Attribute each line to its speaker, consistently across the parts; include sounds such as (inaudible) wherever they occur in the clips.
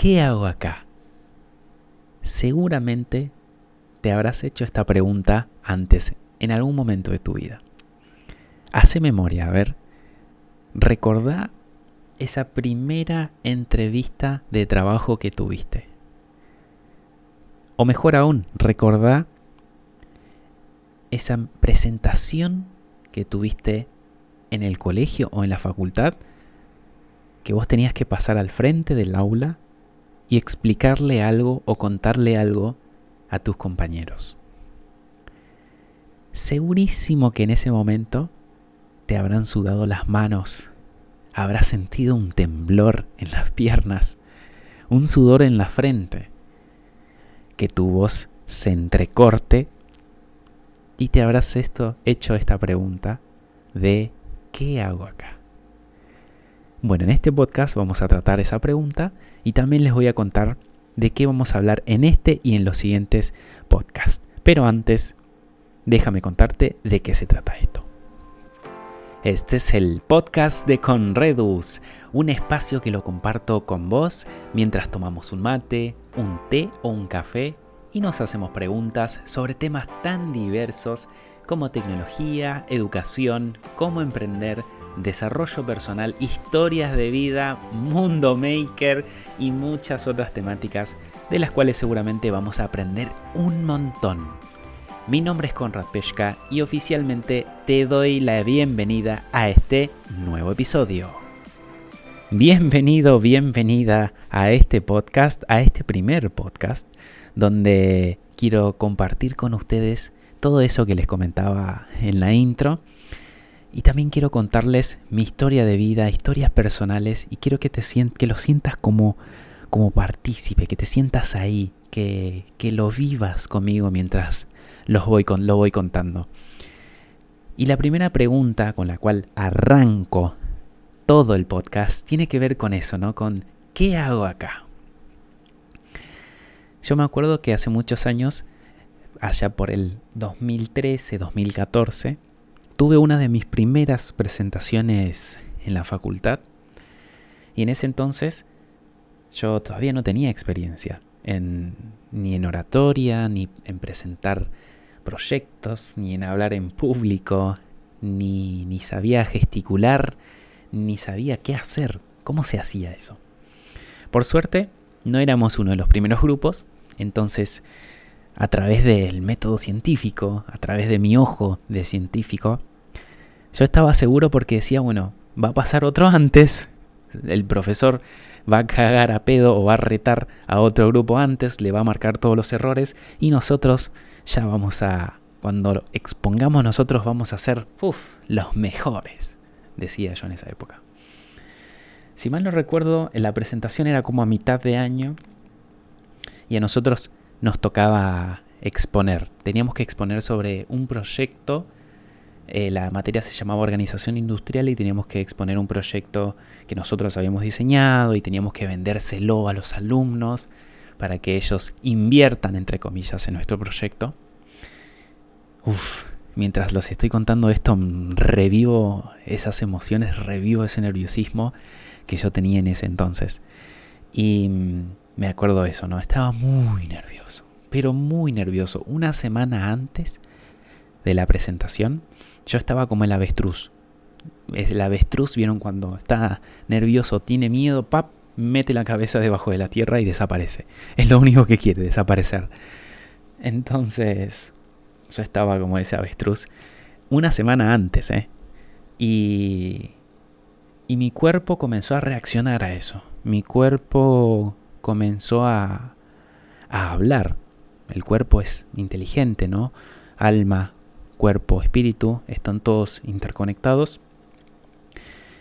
Speaker 1: ¿qué hago acá? Seguramente te habrás hecho esta pregunta antes, en algún momento de tu vida. Hace memoria, a ver. Recordá esa primera entrevista de trabajo que tuviste. O mejor aún, recordá esa presentación que tuviste en el colegio o en la facultad que vos tenías que pasar al frente del aula y explicarle algo o contarle algo a tus compañeros. Segurísimo que en ese momento te habrán sudado las manos, habrás sentido un temblor en las piernas, un sudor en la frente, que tu voz se entrecorte y te habrás hecho esta pregunta de ¿qué hago acá? Bueno, en este podcast vamos a tratar esa pregunta y también les voy a contar de qué vamos a hablar en este y en los siguientes podcasts. Pero antes, déjame contarte de qué se trata esto. Este es el podcast de Conredus, un espacio que lo comparto con vos mientras tomamos un mate, un té o un café y nos hacemos preguntas sobre temas tan diversos como tecnología, educación, cómo emprender, desarrollo personal, historias de vida, mundo maker y muchas otras temáticas de las cuales seguramente vamos a aprender un montón. Mi nombre es Conrad Peshka y oficialmente te doy la bienvenida a este nuevo episodio. Bienvenido, bienvenida a este podcast, a este primer podcast, donde quiero compartir con ustedes todo eso que les comentaba en la intro y también quiero contarles mi historia de vida, historias personales y quiero que, te que lo sientas como, como partícipe, que te sientas ahí, que, que lo vivas conmigo mientras los voy con, lo voy contando. Y la primera pregunta con la cual arranco todo el podcast tiene que ver con eso, ¿no? Con ¿qué hago acá? Yo me acuerdo que hace muchos años, allá por el 2013, 2014, tuve una de mis primeras presentaciones en la facultad y en ese entonces yo todavía no tenía experiencia en, ni en oratoria, ni en presentar proyectos, ni en hablar en público, ni, ni sabía gesticular, ni sabía qué hacer, cómo se hacía eso. Por suerte, no éramos uno de los primeros grupos, entonces a través del método científico, a través de mi ojo de científico, yo estaba seguro porque decía, bueno, va a pasar otro antes, el profesor va a cagar a pedo o va a retar a otro grupo antes, le va a marcar todos los errores y nosotros ya vamos a, cuando expongamos nosotros vamos a ser los mejores, decía yo en esa época. Si mal no recuerdo, la presentación era como a mitad de año y a nosotros nos tocaba exponer. Teníamos que exponer sobre un proyecto eh, la materia se llamaba organización industrial y teníamos que exponer un proyecto que nosotros habíamos diseñado y teníamos que vendérselo a los alumnos para que ellos inviertan, entre comillas, en nuestro proyecto. Uf, mientras los estoy contando esto, revivo esas emociones, revivo ese nerviosismo que yo tenía en ese entonces. Y me acuerdo eso, ¿no? Estaba muy nervioso, pero muy nervioso. Una semana antes de la presentación, yo estaba como el avestruz. El avestruz, vieron cuando está nervioso, tiene miedo, pap, mete la cabeza debajo de la tierra y desaparece. Es lo único que quiere, desaparecer. Entonces, yo estaba como ese avestruz una semana antes, ¿eh? Y, y mi cuerpo comenzó a reaccionar a eso. Mi cuerpo comenzó a, a hablar. El cuerpo es inteligente, ¿no? Alma, cuerpo, espíritu, están todos interconectados.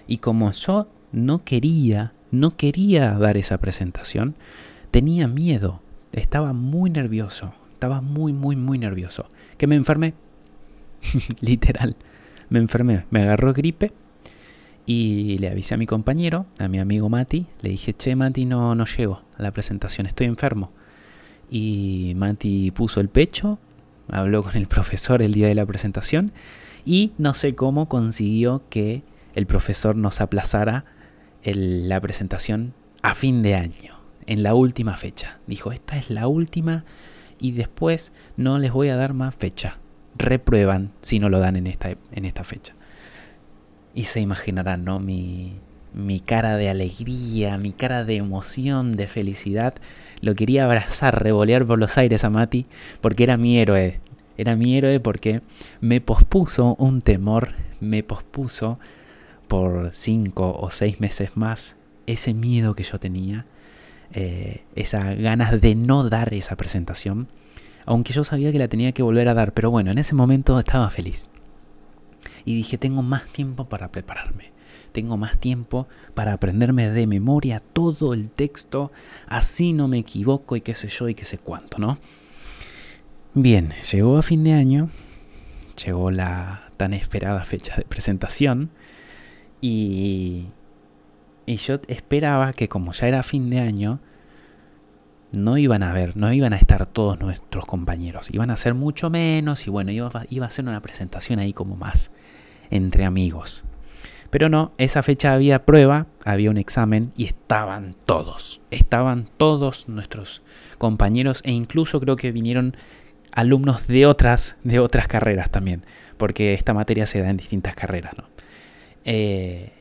Speaker 1: Y como yo no quería, no quería dar esa presentación, tenía miedo, estaba muy nervioso, estaba muy, muy, muy nervioso. Que me enfermé, (laughs) literal, me enfermé, me agarró gripe y le avisé a mi compañero, a mi amigo Mati, le dije, che Mati, no, no llego a la presentación, estoy enfermo. Y Mati puso el pecho, habló con el profesor el día de la presentación y no sé cómo consiguió que el profesor nos aplazara la presentación a fin de año. en la última fecha. Dijo, esta es la última y después no les voy a dar más fecha. Reprueban si no lo dan en esta, en fecha. Y se imaginarán, ¿no? Mi, mi cara de alegría, mi cara de emoción, de felicidad. Lo quería abrazar, revolear por los aires a Mati, porque era mi héroe. Era mi héroe porque me pospuso un temor, me pospuso por cinco o seis meses más ese miedo que yo tenía, eh, esas ganas de no dar esa presentación, aunque yo sabía que la tenía que volver a dar, pero bueno, en ese momento estaba feliz. Y dije, tengo más tiempo para prepararme tengo más tiempo para aprenderme de memoria todo el texto, así no me equivoco y qué sé yo y qué sé cuánto, ¿no? Bien, llegó a fin de año, llegó la tan esperada fecha de presentación y, y yo esperaba que como ya era fin de año, no iban a ver, no iban a estar todos nuestros compañeros, iban a ser mucho menos y bueno, iba, iba a ser una presentación ahí como más entre amigos. Pero no, esa fecha había prueba, había un examen y estaban todos. Estaban todos nuestros compañeros e incluso creo que vinieron alumnos de otras, de otras carreras también, porque esta materia se da en distintas carreras, ¿no? Eh,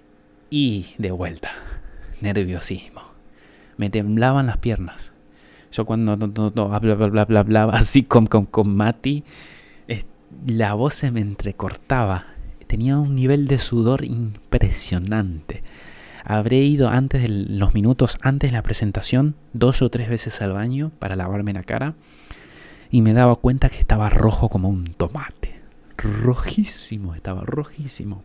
Speaker 1: y de vuelta, (laughs) nerviosismo. Me temblaban las piernas. Yo cuando hablaba así con, con, con Mati, la voz se me entrecortaba tenía un nivel de sudor impresionante. Habré ido antes de los minutos antes de la presentación dos o tres veces al baño para lavarme la cara y me daba cuenta que estaba rojo como un tomate. Rojísimo, estaba rojísimo.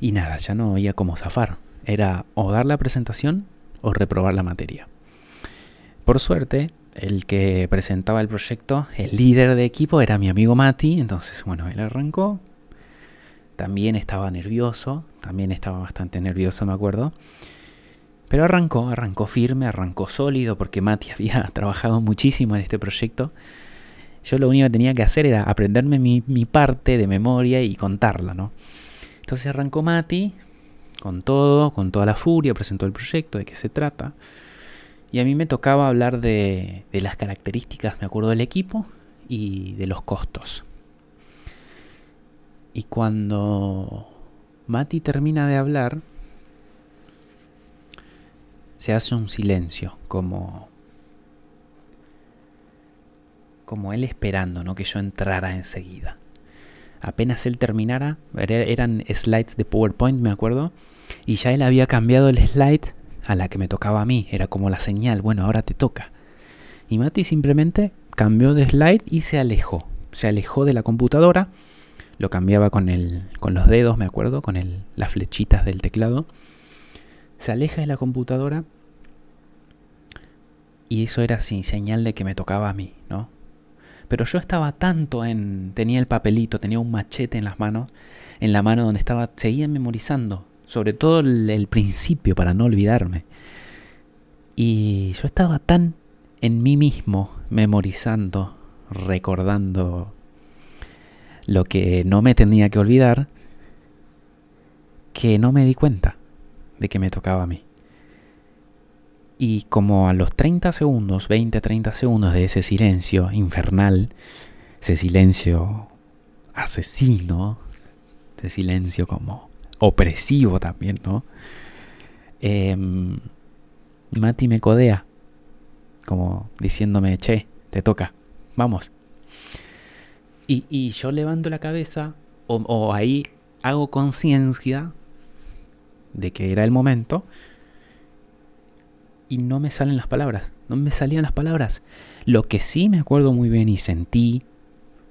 Speaker 1: Y nada, ya no había cómo zafar. Era o dar la presentación o reprobar la materia. Por suerte, el que presentaba el proyecto, el líder de equipo era mi amigo Mati, entonces bueno, él arrancó. También estaba nervioso, también estaba bastante nervioso, me acuerdo. Pero arrancó, arrancó firme, arrancó sólido, porque Mati (laughs) había trabajado muchísimo en este proyecto. Yo lo único que tenía que hacer era aprenderme mi, parte de memoria y contarla, ¿no? Entonces arrancó Mati con todo, con toda la furia, presentó el proyecto, de qué se trata. Y a mí me tocaba hablar de, las características, me acuerdo, del equipo y de los costos. Y cuando Mati termina de hablar, se hace un silencio, como, como él esperando, ¿no? Que yo entrara enseguida. Apenas él terminara, eran slides de PowerPoint, me acuerdo, y ya él había cambiado el slide a la que me tocaba a mí. Era como la señal, bueno, ahora te toca. Y Mati simplemente cambió de slide y se alejó. Se alejó de la computadora. Lo cambiaba con, el, con los dedos, me acuerdo, con el, las flechitas del teclado. Se aleja de la computadora. Y eso era sin señal de que me tocaba a mí, ¿no? Pero yo estaba tanto en... Tenía el papelito, tenía un machete en las manos. En la mano donde estaba... Seguía memorizando sobre todo el, principio para no olvidarme. Y yo estaba tan en mí mismo, memorizando, recordando lo que no me tenía que olvidar, que no me di cuenta de que me tocaba a mí. Y como a los 30 segundos, 20-30 segundos de ese silencio infernal, ese silencio asesino, ese silencio como opresivo también, ¿no? Em, Mati me codea, como diciéndome, che, te toca, vamos. Y, yo levanto la cabeza, o, o ahí hago conciencia de que era el momento, y no me salen las palabras, no me salían las palabras. Lo que sí me acuerdo muy bien y sentí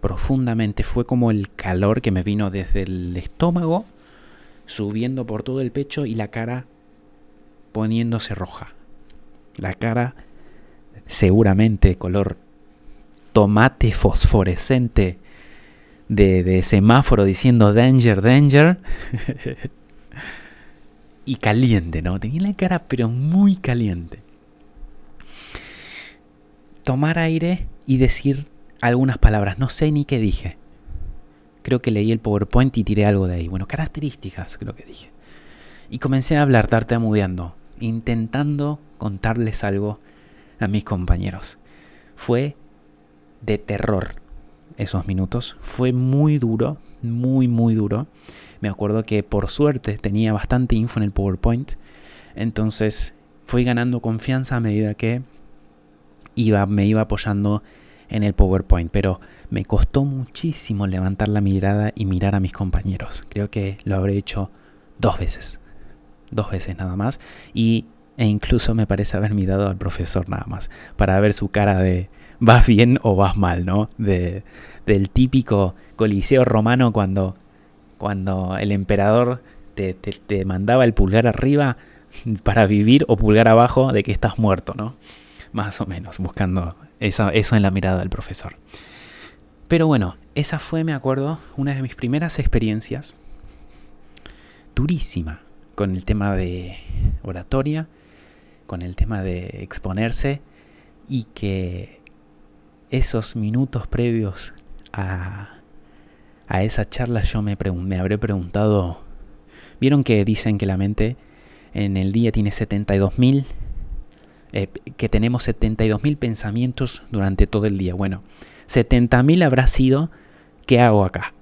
Speaker 1: profundamente fue como el calor que me vino desde el estómago subiendo por todo el pecho y la cara poniéndose roja. La cara seguramente color tomate fosforescente de, semáforo diciendo danger, danger. (laughs) y caliente, ¿no? Tenía la cara pero muy caliente. Tomar aire y decir algunas palabras. No sé ni qué dije. Creo que leí el PowerPoint y tiré algo de ahí. Bueno, características, creo que dije. Y comencé a hablar tartamudeando. intentando contarles algo a mis compañeros. Fue de terror esos minutos. Fue muy duro, muy, muy duro. Me acuerdo que por suerte tenía bastante info en el PowerPoint. Entonces fui ganando confianza a medida que iba, me iba apoyando en el PowerPoint. Pero me costó muchísimo levantar la mirada y mirar a mis compañeros. Creo que lo habré hecho dos veces. Dos veces nada más. Y, e incluso me parece haber mirado al profesor nada más. Para ver su cara de vas bien o vas mal, ¿no? De, del típico coliseo romano cuando, cuando el emperador te, te, mandaba el pulgar arriba para vivir o pulgar abajo de que estás muerto, ¿no? Más o menos, buscando eso, eso en la mirada del profesor. Pero bueno, esa fue, me acuerdo, una de mis primeras experiencias durísima con el tema de oratoria, con el tema de exponerse y que esos minutos previos a, a esa charla yo me, me habré preguntado, vieron que dicen que la mente en el día tiene 72.000, eh, que tenemos 72.000 pensamientos durante todo el día. Bueno, 70.000 habrá sido ¿qué hago acá?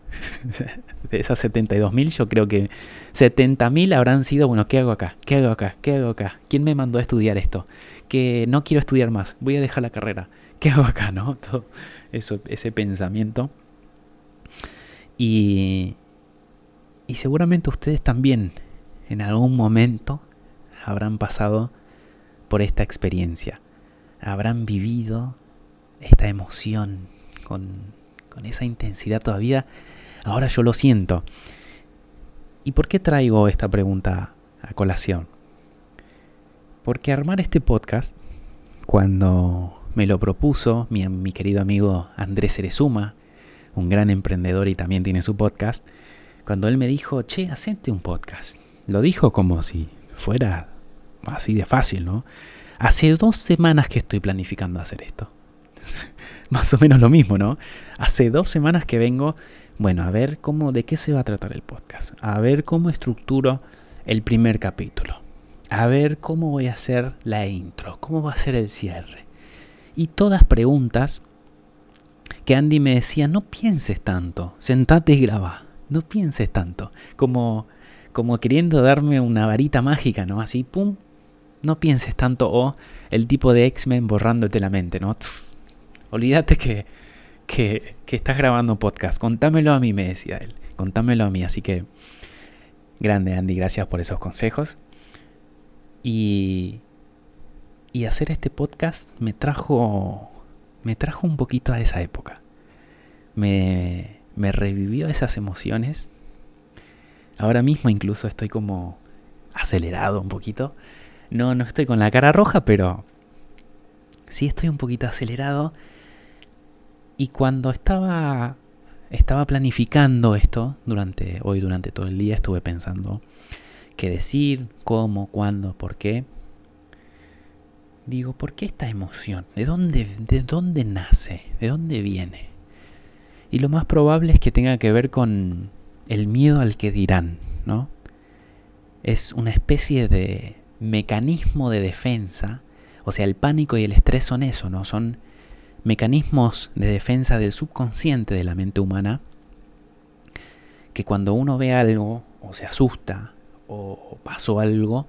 Speaker 1: (laughs) de esas 72.000 yo creo que 70.000 habrán sido, bueno, ¿qué hago acá? ¿Qué hago acá? ¿Qué hago acá? ¿Quién me mandó a estudiar esto? Que no quiero estudiar más, voy a dejar la carrera. ¿Qué hago acá? ¿No? (laughs) Todo eso, ese pensamiento. Y, y seguramente ustedes también en algún momento habrán pasado por esta experiencia. Habrán vivido esta emoción con, esa intensidad todavía, ahora yo lo siento. ¿Y por qué traigo esta pregunta a colación? Porque armar este podcast, cuando me lo propuso mi, querido amigo Andrés Erezuma, un gran emprendedor y también tiene su podcast, cuando él me dijo, che, hacete un podcast. Lo dijo como si fuera así de fácil, ¿no? Hace dos semanas que estoy planificando hacer esto. (laughs) (laughs) más o menos lo mismo, ¿no? Hace dos semanas que vengo, bueno, a ver cómo, de qué se va a tratar el podcast, a ver cómo estructuro el primer capítulo, a ver cómo voy a hacer la intro, cómo va a ser el cierre. Y todas preguntas que Andy me decía, no pienses tanto, sentate y graba, no pienses tanto, como, como queriendo darme una varita mágica, ¿no? Así, pum, no pienses tanto, o el tipo de X-Men borrándote la mente, ¿no? Olvídate que, que, estás grabando podcast. Contámelo a mí, me decía él. Contámelo a mí. Así que, grande Andy, gracias por esos consejos. Y, y hacer este podcast me trajo, me trajo un poquito a esa época. Me, me revivió esas emociones. Ahora mismo incluso estoy como acelerado un poquito. No, no estoy con la cara roja, pero sí estoy un poquito acelerado y cuando estaba, estaba planificando esto, durante, hoy durante todo el día estuve pensando qué decir, cómo, cuándo, por qué. Digo, ¿por qué esta emoción? ¿De dónde, ¿De dónde nace? ¿De dónde viene? Y lo más probable es que tenga que ver con el miedo al que dirán, ¿no? Es una especie de mecanismo de defensa, o sea, el pánico y el estrés son eso, ¿no? Son mecanismos de defensa del subconsciente de la mente humana que cuando uno ve algo o se asusta o pasó algo,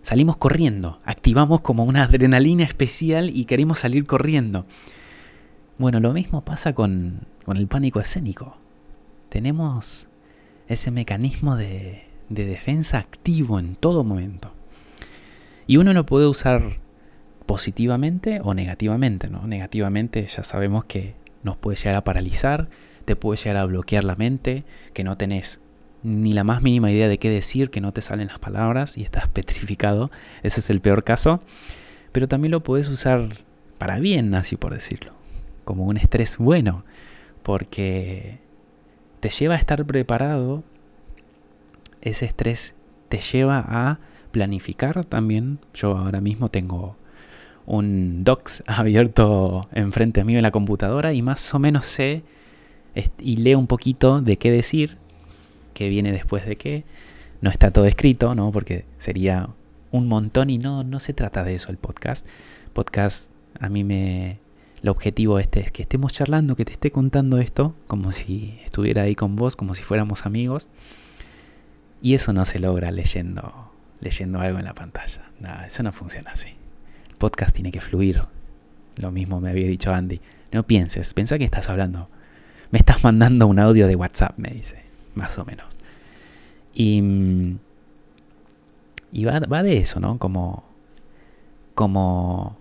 Speaker 1: salimos corriendo, activamos como una adrenalina especial y queremos salir corriendo. Bueno, lo mismo pasa con, con el pánico escénico. Tenemos ese mecanismo de, de defensa activo en todo momento. Y uno lo puede usar positivamente o negativamente, ¿no? Negativamente ya sabemos que nos puede llegar a paralizar, te puede llegar a bloquear la mente, que no tenés ni la más mínima idea de qué decir, que no te salen las palabras y estás (laughs) petrificado. Ese es el peor caso. Pero también lo puedes usar para bien, así por decirlo. Como un estrés bueno. Porque te lleva a estar preparado. Ese estrés te lleva a planificar también. Yo ahora mismo tengo un docs abierto enfrente mío en la computadora y más o menos sé y leo un poquito de qué decir, qué viene después de qué. No está todo escrito, ¿no? Porque sería un montón y no, no se trata de eso el podcast. Podcast a mí me... El objetivo este es que estemos charlando, que te esté contando esto, como si estuviera ahí con vos, como si fuéramos amigos. Y eso no se logra leyendo, leyendo algo en la pantalla. Nada, eso no funciona así. Podcast tiene que fluir. Lo mismo me había dicho Andy. No pienses, piensa que estás hablando. Me estás mandando un audio de WhatsApp, me dice, más o menos. Y, y va, va de eso, ¿no? Como, como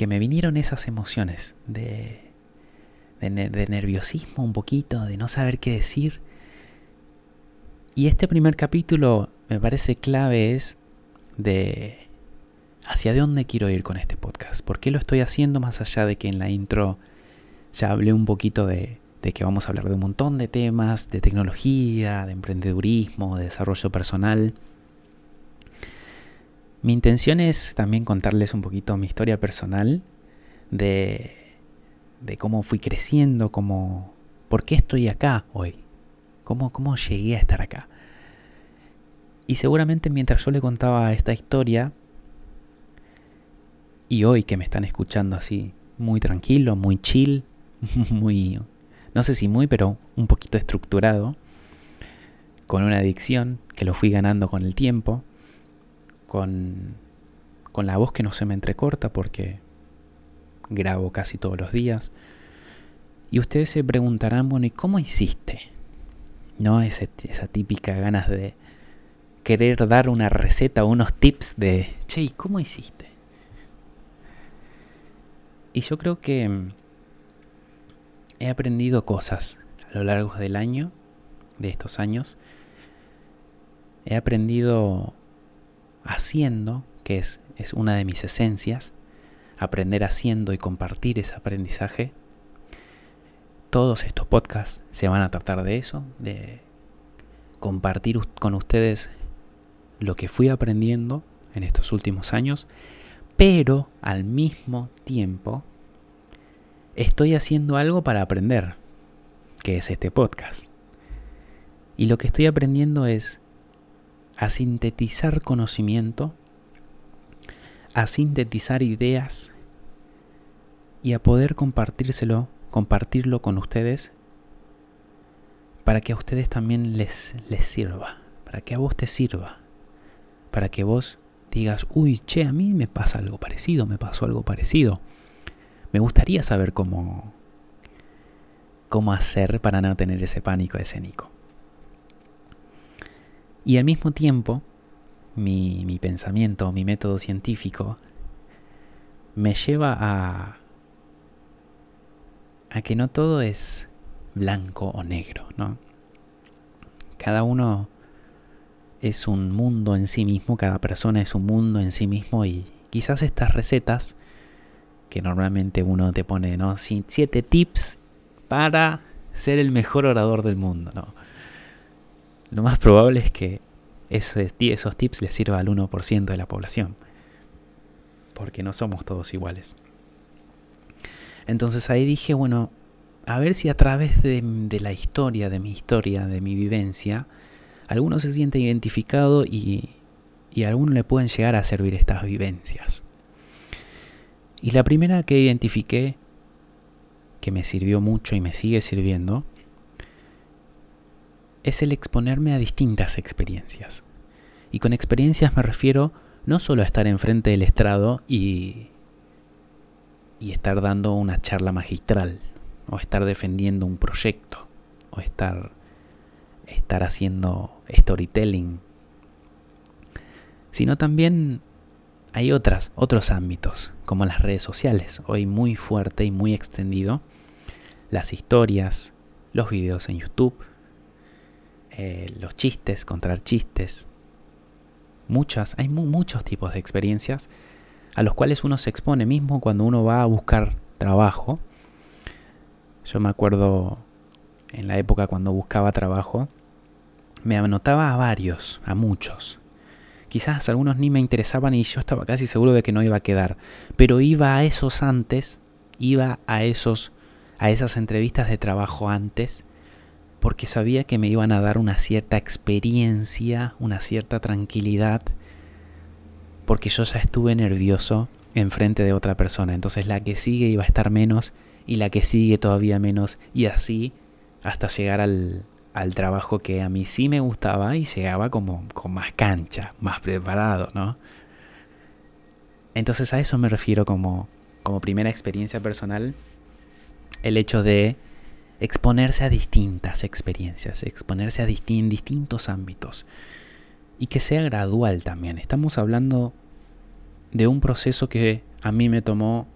Speaker 1: que me vinieron esas emociones de, de, nerviosismo un poquito, de no saber qué decir. Y este primer capítulo me parece clave es de hacia dónde quiero ir con este podcast. ¿Por qué lo estoy haciendo más allá de que en la intro ya hablé un poquito de, de que vamos a hablar de un montón de temas, de tecnología, de emprendedurismo, de desarrollo personal? Mi intención es también contarles un poquito mi historia personal de, de cómo fui creciendo, cómo, por qué estoy acá hoy, cómo, cómo llegué a estar acá. Y seguramente mientras yo le contaba esta historia, y hoy que me están escuchando así, muy tranquilo, muy chill, (laughs) muy, no sé si muy, pero un poquito estructurado, con una adicción que lo fui ganando con el tiempo, con, con la voz que no se me entrecorta porque grabo casi todos los días. Y ustedes se preguntarán, bueno, ¿y cómo hiciste? ¿No? Ese, esa típica ganas de querer dar una receta o unos tips de, che, ¿y cómo hiciste? Y yo creo que mm, he aprendido cosas a lo largo del año, de estos años. He aprendido haciendo, que es, es una de mis esencias, aprender haciendo y compartir ese aprendizaje. Todos estos podcasts se van a tratar de eso, de compartir con ustedes lo que fui aprendiendo en estos últimos años, pero al mismo tiempo estoy haciendo algo para aprender, que es este podcast. Y lo que estoy aprendiendo es a sintetizar conocimiento, a sintetizar ideas y a poder compartírselo, compartirlo con ustedes para que a ustedes también les, les sirva, para que a vos te sirva, para que vos digas, uy, che, a mí me pasa algo parecido, me pasó algo parecido. Me gustaría saber cómo, cómo hacer para no tener ese pánico escénico. Y al mismo tiempo, mi, mi pensamiento, mi método científico, me lleva a, a que no todo es blanco o negro, ¿no? Cada uno es un mundo en sí mismo, cada persona es un mundo en sí mismo y quizás estas recetas que normalmente uno te pone, ¿no? Siete tips para ser el mejor orador del mundo, ¿no? lo más probable es que esos, tips les sirva al 1% de la población. Porque no somos todos iguales. Entonces ahí dije, bueno, a ver si a través de, la historia, de mi historia, de mi vivencia, alguno se siente identificado y, y a alguno le pueden llegar a servir estas vivencias. Y la primera que identifiqué, que me sirvió mucho y me sigue sirviendo, es el exponerme a distintas experiencias. Y con experiencias me refiero no solo a estar enfrente del estrado y, y estar dando una charla magistral, o estar defendiendo un proyecto, o estar, estar haciendo storytelling, sino también hay otras, otros ámbitos, como las redes sociales, hoy muy fuerte y muy extendido, las historias, los videos en YouTube, eh, los chistes, contar chistes. Muchas, hay muchos tipos de experiencias a los cuales uno se expone mismo cuando uno va a buscar trabajo. Yo me acuerdo en la época cuando buscaba trabajo, me anotaba a varios, a muchos. Quizás algunos ni me interesaban y yo estaba casi seguro de que no iba a quedar, pero iba a esos antes, iba a esos a esas entrevistas de trabajo antes porque sabía que me iban a dar una cierta experiencia, una cierta tranquilidad, porque yo ya estuve nervioso enfrente de otra persona. Entonces la que sigue iba a estar menos y la que sigue todavía menos y así hasta llegar al, al trabajo que a mí sí me gustaba y llegaba como con más cancha, más preparado, ¿no? Entonces a eso me refiero como, como primera experiencia personal, el hecho de exponerse a distintas experiencias, exponerse a distintos ámbitos y que sea gradual también. Estamos hablando de un proceso que a mí me tomó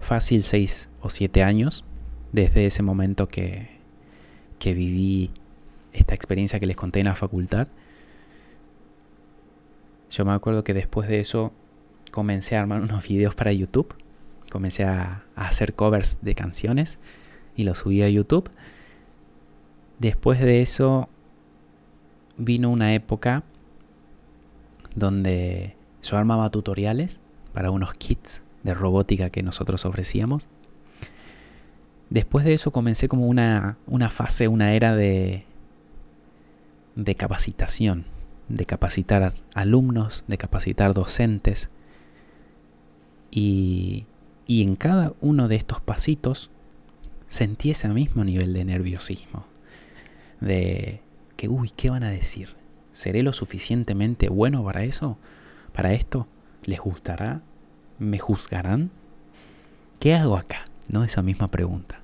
Speaker 1: fácil seis o siete años desde ese momento que, que viví esta experiencia que les conté en la facultad. Yo me acuerdo que después de eso comencé a armar (laughs) unos videos para YouTube. Comencé a, hacer covers de canciones y los subí a YouTube. Después de eso vino una época donde yo armaba tutoriales para unos kits de robótica que nosotros ofrecíamos. Después de eso comencé como una, una fase, una era de, de capacitación, de capacitar alumnos, de capacitar docentes. Y, y en cada uno de estos pasitos sentí ese mismo nivel de nerviosismo. De que, uy, ¿qué van a decir? ¿Seré lo suficientemente bueno para eso? ¿Para esto? ¿Les gustará? ¿Me juzgarán? ¿Qué hago acá? ¿No? Esa misma pregunta.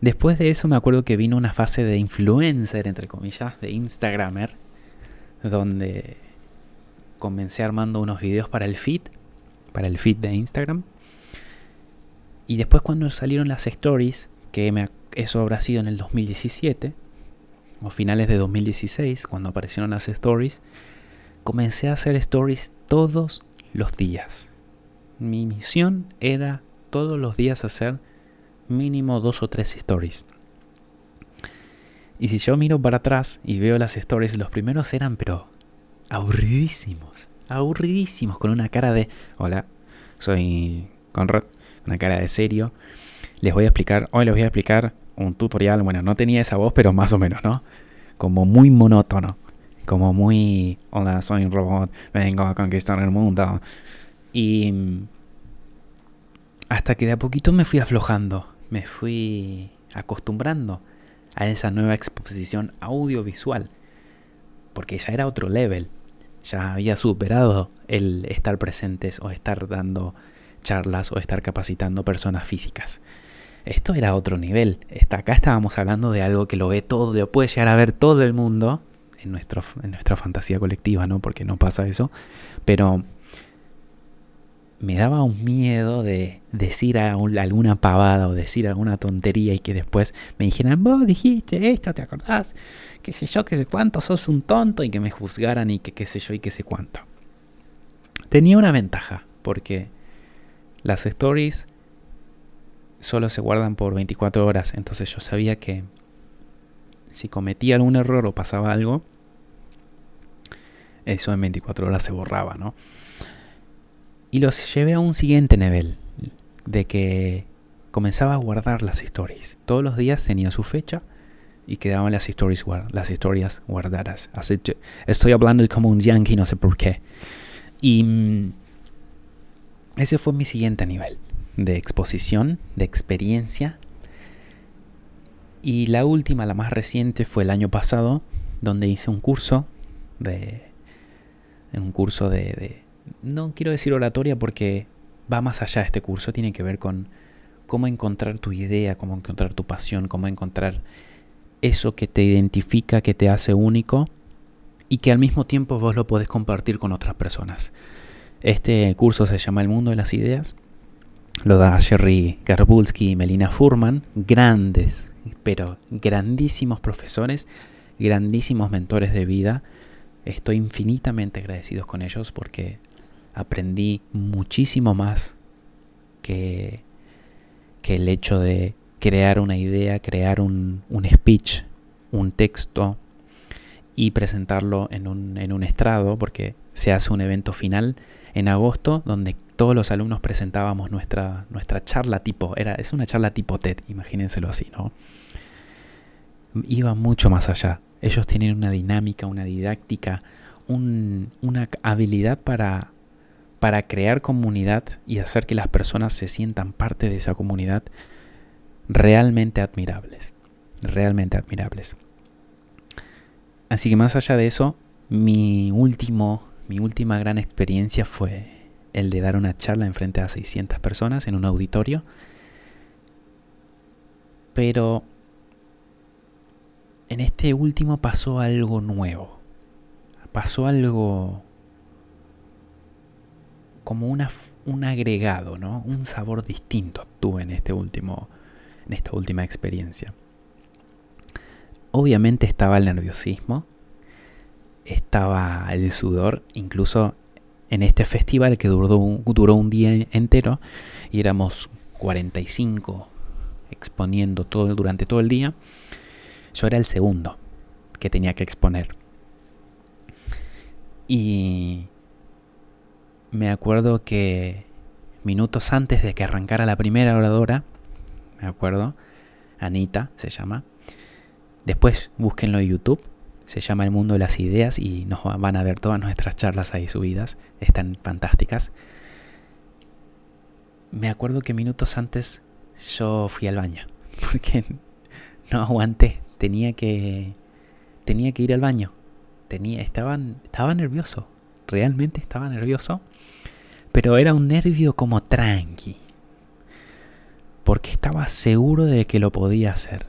Speaker 1: Después de eso me acuerdo que vino una fase de influencer, entre comillas, de Instagramer, donde comencé armando unos videos para el feed, para el feed de Instagram. Y después cuando salieron las stories, que eso habrá sido en el 2017, o finales de 2016, cuando aparecieron las stories, comencé a hacer stories todos los días. Mi misión era todos los días hacer mínimo dos o tres stories. Y si yo miro para atrás y veo las stories, los primeros eran pero aburridísimos, aburridísimos, con una cara de, hola, soy Conrad, una cara de serio. Les voy a explicar, hoy les voy a explicar un tutorial, bueno, no tenía esa voz, pero más o menos, ¿no? Como muy monótono como muy, hola, soy un robot, vengo a conquistar el mundo. Y hasta que de a poquito me fui aflojando, me fui acostumbrando a esa nueva exposición audiovisual, porque ya era otro level, ya había superado el estar presentes o estar dando charlas o estar capacitando personas físicas. Esto era otro nivel. acá estábamos hablando de algo que lo ve todo, lo puede llegar a ver todo el mundo en, nuestro, en nuestra fantasía colectiva, ¿no? Porque no pasa eso. Pero me daba un miedo de decir alguna pavada o decir alguna tontería y que después me dijeran, vos dijiste esto, ¿te acordás? Qué sé yo, qué sé cuánto, sos un tonto y que me juzgaran y que qué sé yo y qué sé cuánto. Tenía una ventaja, porque las stories solo se guardan por 24 horas, entonces yo sabía que si cometía algún error o pasaba algo, eso en 24 horas se borraba, ¿no? Y los llevé a un siguiente nivel, de que comenzaba a guardar las stories. Todos los días tenía su fecha y quedaban las stories, historias guardadas. Así estoy hablando como un yankee, no sé por qué. Y mm, ese fue mi siguiente nivel de exposición, de experiencia y la última, la más reciente, fue el año pasado, donde hice un curso de... Un curso de, No quiero decir oratoria porque va más allá este curso, tiene que ver con cómo encontrar tu idea, cómo encontrar tu pasión, cómo encontrar eso que te identifica, que te hace único y que al mismo tiempo vos lo podés compartir con otras personas. Este curso se llama El Mundo de las Ideas. Lo da Jerry Garbulski y Melina Furman, grandes, pero grandísimos profesores, grandísimos mentores de vida. Estoy infinitamente agradecido con ellos porque aprendí muchísimo más que, que el hecho de crear una idea, crear un, un speech, un texto y presentarlo en un, en un estrado, porque se hace un evento final en agosto donde todos los alumnos presentábamos nuestra, nuestra charla tipo, era, es una charla tipo TED, imagínenselo así, ¿no? Iba mucho más allá. Ellos tienen una dinámica, una didáctica, una habilidad para, para crear comunidad y hacer que las personas se sientan parte de esa comunidad realmente admirables. Realmente admirables. Así que más allá de eso, mi último, mi última gran experiencia fue el de dar una charla en frente a 600 personas en un auditorio. Pero en este último pasó algo nuevo. Pasó algo como una, un agregado, ¿no? Un sabor distinto tuve en este último en esta última experiencia. Obviamente estaba el nerviosismo, estaba el sudor, incluso en este festival que duró un, duró un día entero y éramos 45 exponiendo todo durante todo el día. Yo era el segundo que tenía que exponer. Y me acuerdo que minutos antes de que arrancara la primera oradora, me acuerdo, Anita se llama. Después búsquenlo en YouTube, se llama El Mundo de las Ideas y nos van a ver todas nuestras charlas ahí subidas, están fantásticas. Me acuerdo que minutos antes yo fui al baño, (laughs) porque no aguanté, tenía que tenía que ir al baño. Tenía estaba, estaba nervioso, realmente estaba nervioso, pero era un nervio como tranqui porque estaba seguro de que lo podía hacer.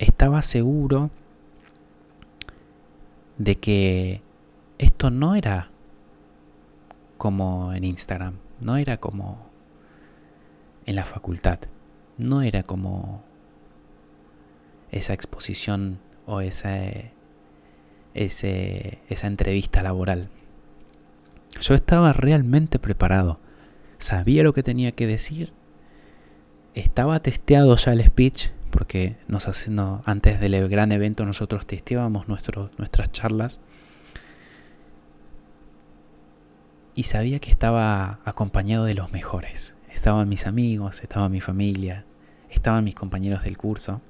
Speaker 1: Estaba seguro de que esto no era como en Instagram, no era como en la facultad, no era como esa exposición o esa, ese, esa entrevista laboral. Yo estaba realmente preparado sabía lo que tenía que decir, estaba testeado ya el speech, porque nos antes del gran evento nosotros testeábamos nuestras charlas, y sabía que estaba acompañado de los mejores. Estaban mis amigos, estaba mi familia, estaban mis compañeros del curso,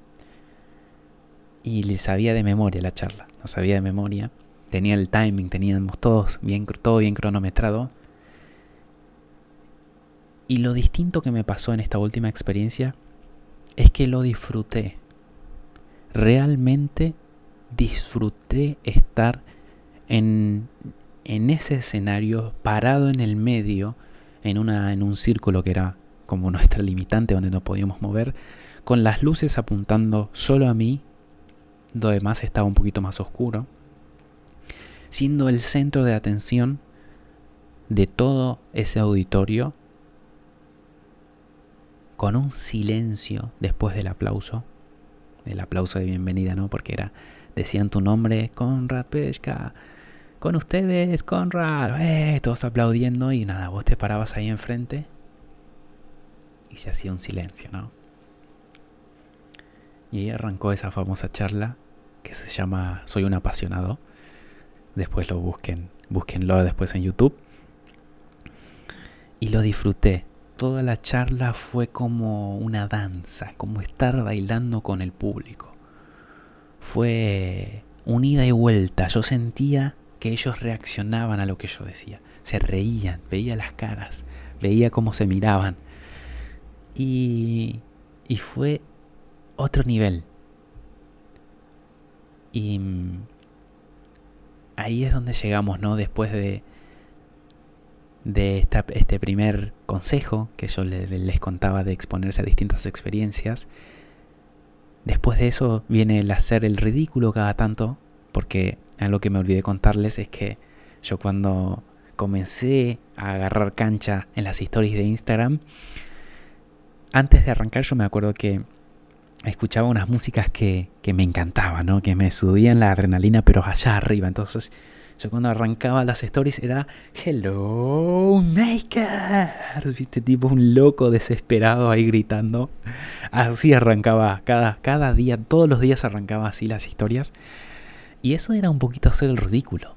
Speaker 1: y les sabía de memoria la charla, no sabía de memoria. Tenía el timing, teníamos todos bien, todo bien cronometrado y lo distinto que me pasó en esta última experiencia es que lo disfruté. Realmente disfruté estar en, en ese escenario, parado en el medio, en, una, en un círculo que era como (laughs) nuestra limitante donde no podíamos mover, con las luces apuntando solo a mí, lo demás estaba un poquito más oscuro, siendo el centro de atención de todo ese auditorio con un silencio después del aplauso, el aplauso de bienvenida, ¿no? Porque era, decían tu nombre, Conrad Pesca, con ustedes, Conrad, eh, todos aplaudiendo y nada, vos te parabas ahí enfrente y se hacía un silencio, ¿no? Y ahí arrancó esa famosa charla que se llama Soy un apasionado. Después lo busquen, búsquenlo después en YouTube. Y lo disfruté, toda la charla fue como una danza, como estar bailando con el público. Fue un ida y vuelta. Yo sentía que ellos reaccionaban a lo que yo decía. Se reían, veía las caras, veía cómo se miraban. Y, y fue otro nivel. Y ahí es donde llegamos, ¿no? Después de, de este primer consejo que yo les, contaba de exponerse a distintas experiencias. Después de eso viene el hacer el ridículo cada tanto, porque algo que me olvidé contarles es que yo cuando comencé a agarrar cancha en las stories de Instagram, antes de arrancar yo me acuerdo que escuchaba unas músicas que, que me encantaban, que me subían la adrenalina, pero allá arriba. Entonces yo cuando arrancaba las stories era Hello Makers. Viste, tipo un loco desesperado ahí gritando. Así arrancaba cada, cada día, todos los días arrancaba así las historias. Y eso era un poquito hacer el ridículo.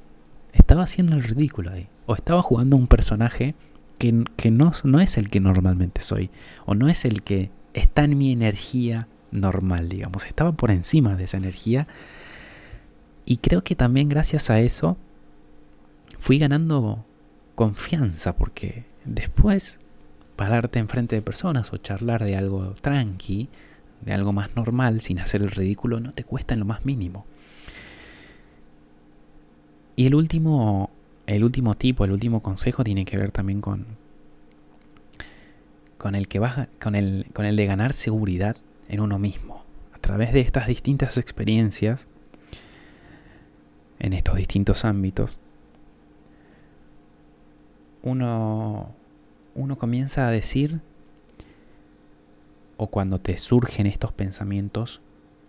Speaker 1: estaba haciendo el ridículo ahí. O estaba jugando un personaje que, que no, no es el que normalmente soy. O no es el que está en mi energía normal, digamos. Estaba por encima de esa energía. Y creo que también gracias a eso fui ganando confianza porque después pararte enfrente de personas o charlar de algo tranqui, de algo más normal, sin hacer el ridículo, no te cuesta en lo más mínimo. Y el último, el último tipo, el último consejo tiene que ver también con, con el que baja, con el, con el de ganar seguridad en uno mismo. A través de estas distintas experiencias, en estos distintos ámbitos, uno, uno comienza a decir, o cuando te surgen estos pensamientos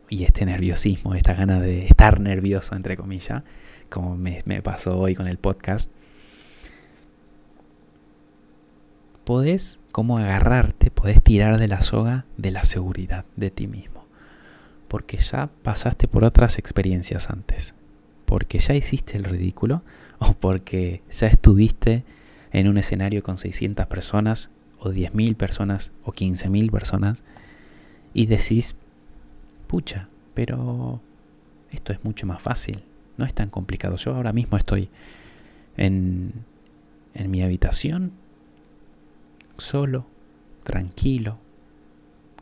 Speaker 1: y este nerviosismo, esta gana de estar nervioso, entre comillas, como me, me pasó hoy con el podcast, podés como agarrarte, podés tirar de la soga de la seguridad de ti mismo. Porque ya pasaste por otras experiencias antes. Porque ya hiciste el ridículo o porque ya estuviste en un escenario con 600 personas o 10.000 personas o 15.000 personas y decís, pucha, pero esto es mucho más fácil, no es tan complicado. Yo ahora mismo estoy en, en mi habitación, solo, tranquilo,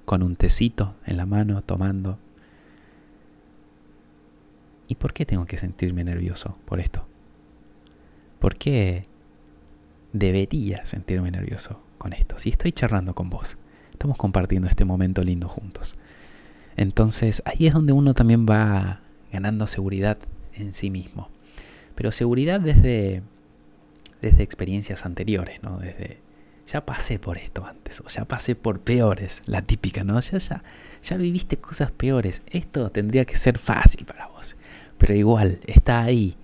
Speaker 1: con un tecito en la mano, tomando. ¿Y por qué tengo que sentirme nervioso por esto? ¿Por qué debería sentirme nervioso con esto. Si estoy charlando con vos, estamos compartiendo este momento lindo juntos. Entonces ahí es donde uno también va ganando seguridad en sí mismo. Pero seguridad desde, desde experiencias anteriores, ¿no? Desde, ya pasé por esto antes, o ya pasé por peores, la típica, ¿no? Ya, ya, ya viviste cosas peores. Esto tendría que ser fácil para vos. Pero igual, está ahí.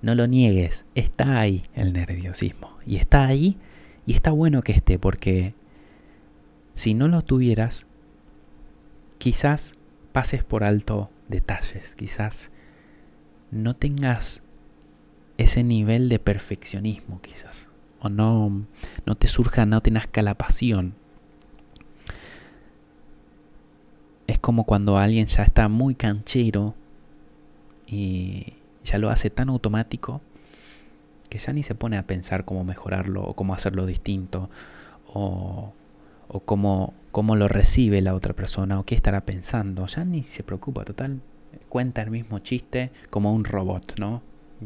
Speaker 1: No lo niegues, está ahí el nerviosismo. Y está ahí y está bueno que esté porque si no lo tuvieras, quizás pases por alto detalles, quizás no tengas ese nivel de perfeccionismo quizás o no no te surja no te nazca la pasión es como cuando alguien ya está muy canchero y ya lo hace tan automático que ya ni se pone a pensar cómo mejorarlo o cómo hacerlo distinto o, o cómo, cómo lo recibe la otra persona o qué estará pensando. Ya ni se preocupa, total. Cuenta el mismo chiste como un robot, ¿no?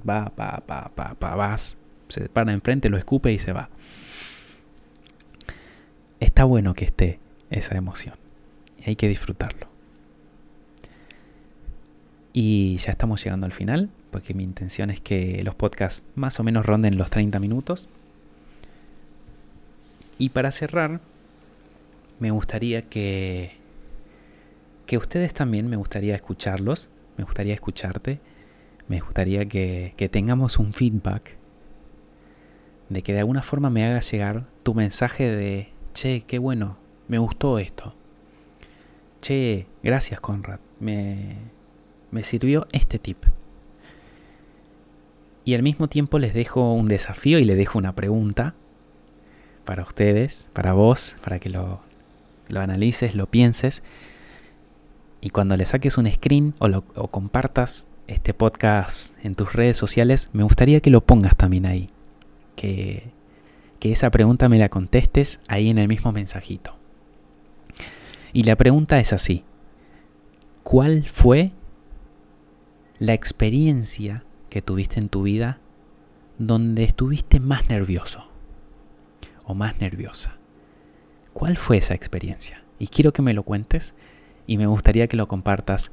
Speaker 1: Va, va, va, va, va, vas. Se para enfrente, lo escupe y se va. Está bueno que esté esa emoción. Y hay que disfrutarlo. Y ya estamos llegando al final porque mi intención es que los podcasts más o menos ronden los 30 minutos. Y para cerrar, me gustaría que, que ustedes también, me gustaría escucharlos, me gustaría escucharte, me gustaría que, que tengamos un feedback, de que de alguna forma me haga llegar tu mensaje de, che, qué bueno, me gustó esto. Che, gracias Conrad, me, me sirvió este tip. Y al mismo tiempo les dejo un desafío y les dejo una pregunta para ustedes, para vos, para que lo, lo analices, lo pienses. Y cuando le saques un screen o, lo, o compartas este podcast en tus redes sociales, me gustaría que lo pongas también ahí. Que, que esa pregunta me la contestes ahí en el mismo mensajito. Y la pregunta es así. ¿Cuál fue la experiencia que tuviste en tu vida donde estuviste más nervioso o más nerviosa. ¿Cuál fue esa experiencia? Y quiero que me lo cuentes y me gustaría que lo compartas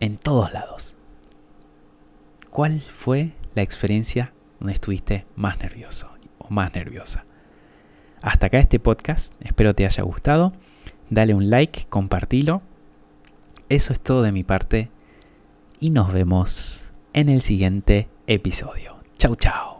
Speaker 1: en todos lados. ¿Cuál fue la experiencia donde estuviste más nervioso o más nerviosa? Hasta acá este podcast, espero te haya gustado. Dale un like, compartilo. Eso es todo de mi parte y nos vemos en el siguiente episodio. Chau, chao.